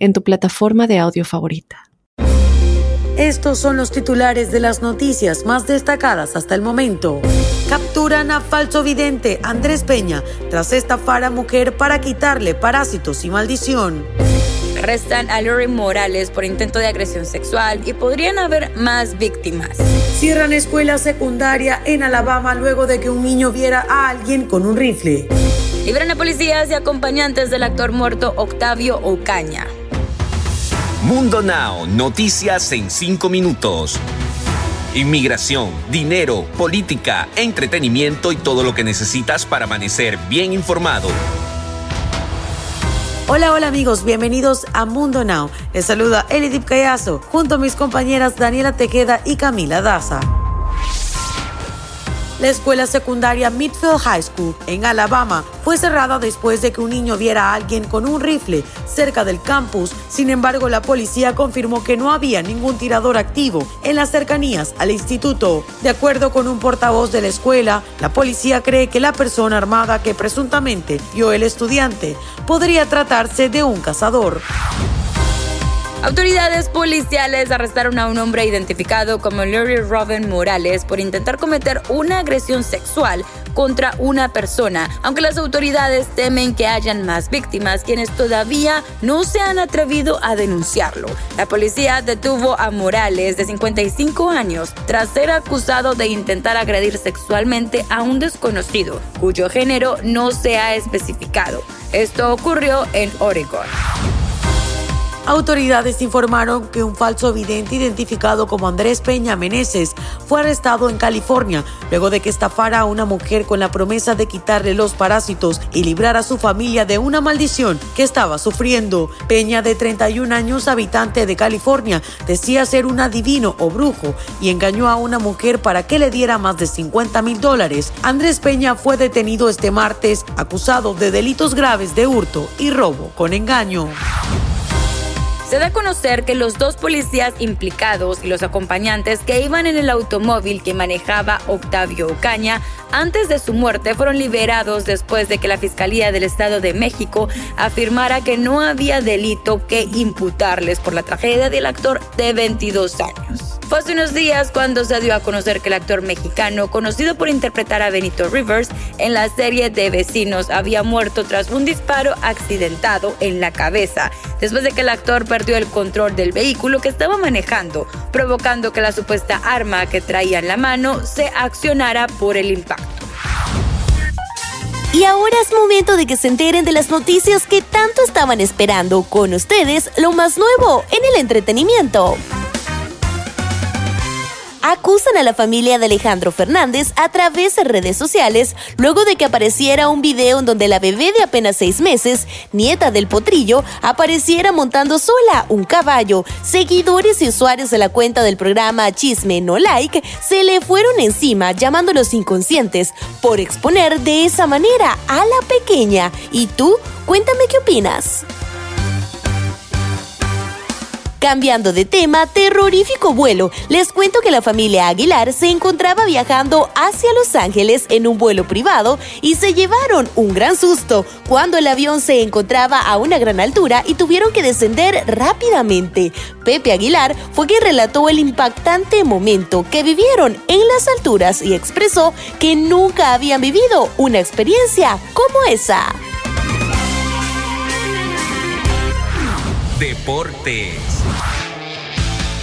en tu plataforma de audio favorita. Estos son los titulares de las noticias más destacadas hasta el momento. Capturan a falso vidente Andrés Peña tras estafar a mujer para quitarle parásitos y maldición. Arrestan a Lori Morales por intento de agresión sexual y podrían haber más víctimas. Cierran escuela secundaria en Alabama luego de que un niño viera a alguien con un rifle. Libran a policías y acompañantes del actor muerto Octavio Ocaña. Mundo Now, noticias en 5 minutos. Inmigración, dinero, política, entretenimiento y todo lo que necesitas para amanecer bien informado. Hola, hola amigos, bienvenidos a Mundo Now. Les saluda Elidip Cayazo junto a mis compañeras Daniela Tejeda y Camila Daza. La escuela secundaria Midfield High School en Alabama fue cerrada después de que un niño viera a alguien con un rifle cerca del campus. Sin embargo, la policía confirmó que no había ningún tirador activo en las cercanías al instituto. De acuerdo con un portavoz de la escuela, la policía cree que la persona armada que presuntamente vio el estudiante podría tratarse de un cazador. Autoridades policiales arrestaron a un hombre identificado como Larry Robin Morales por intentar cometer una agresión sexual contra una persona, aunque las autoridades temen que hayan más víctimas quienes todavía no se han atrevido a denunciarlo. La policía detuvo a Morales de 55 años tras ser acusado de intentar agredir sexualmente a un desconocido, cuyo género no se ha especificado. Esto ocurrió en Oregon. Autoridades informaron que un falso vidente identificado como Andrés Peña Meneses fue arrestado en California luego de que estafara a una mujer con la promesa de quitarle los parásitos y librar a su familia de una maldición que estaba sufriendo. Peña, de 31 años, habitante de California, decía ser un adivino o brujo y engañó a una mujer para que le diera más de 50 mil dólares. Andrés Peña fue detenido este martes acusado de delitos graves de hurto y robo con engaño. Se da a conocer que los dos policías implicados y los acompañantes que iban en el automóvil que manejaba Octavio Ocaña antes de su muerte fueron liberados después de que la Fiscalía del Estado de México afirmara que no había delito que imputarles por la tragedia del actor de 22 años. Fue hace unos días cuando se dio a conocer que el actor mexicano, conocido por interpretar a Benito Rivers en la serie de Vecinos, había muerto tras un disparo accidentado en la cabeza, después de que el actor perdió el control del vehículo que estaba manejando, provocando que la supuesta arma que traía en la mano se accionara por el impacto. Y ahora es momento de que se enteren de las noticias que tanto estaban esperando. Con ustedes, lo más nuevo en el entretenimiento acusan a la familia de Alejandro Fernández a través de redes sociales luego de que apareciera un video en donde la bebé de apenas seis meses, nieta del potrillo, apareciera montando sola un caballo. Seguidores y usuarios de la cuenta del programa Chisme No Like se le fueron encima llamándolos inconscientes por exponer de esa manera a la pequeña. ¿Y tú? Cuéntame qué opinas. Cambiando de tema, terrorífico vuelo. Les cuento que la familia Aguilar se encontraba viajando hacia Los Ángeles en un vuelo privado y se llevaron un gran susto cuando el avión se encontraba a una gran altura y tuvieron que descender rápidamente. Pepe Aguilar fue quien relató el impactante momento que vivieron en las alturas y expresó que nunca habían vivido una experiencia como esa. Deportes.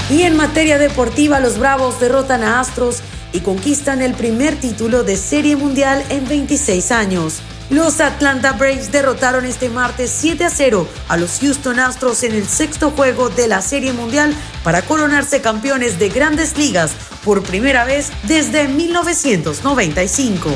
Y en materia deportiva, los Bravos derrotan a Astros y conquistan el primer título de Serie Mundial en 26 años. Los Atlanta Braves derrotaron este martes 7 a 0 a los Houston Astros en el sexto juego de la Serie Mundial para coronarse campeones de grandes ligas por primera vez desde 1995.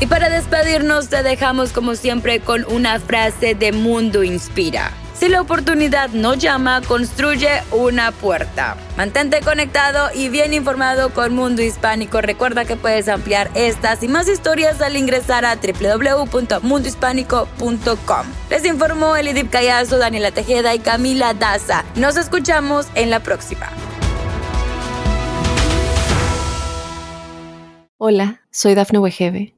Y para despedirnos te dejamos como siempre con una frase de Mundo Inspira. Si la oportunidad no llama, construye una puerta. Mantente conectado y bien informado con Mundo Hispánico. Recuerda que puedes ampliar estas y más historias al ingresar a www.mundohispánico.com. Les informó Elidip Callazo, Daniela Tejeda y Camila Daza. Nos escuchamos en la próxima. Hola, soy Dafne Wegebe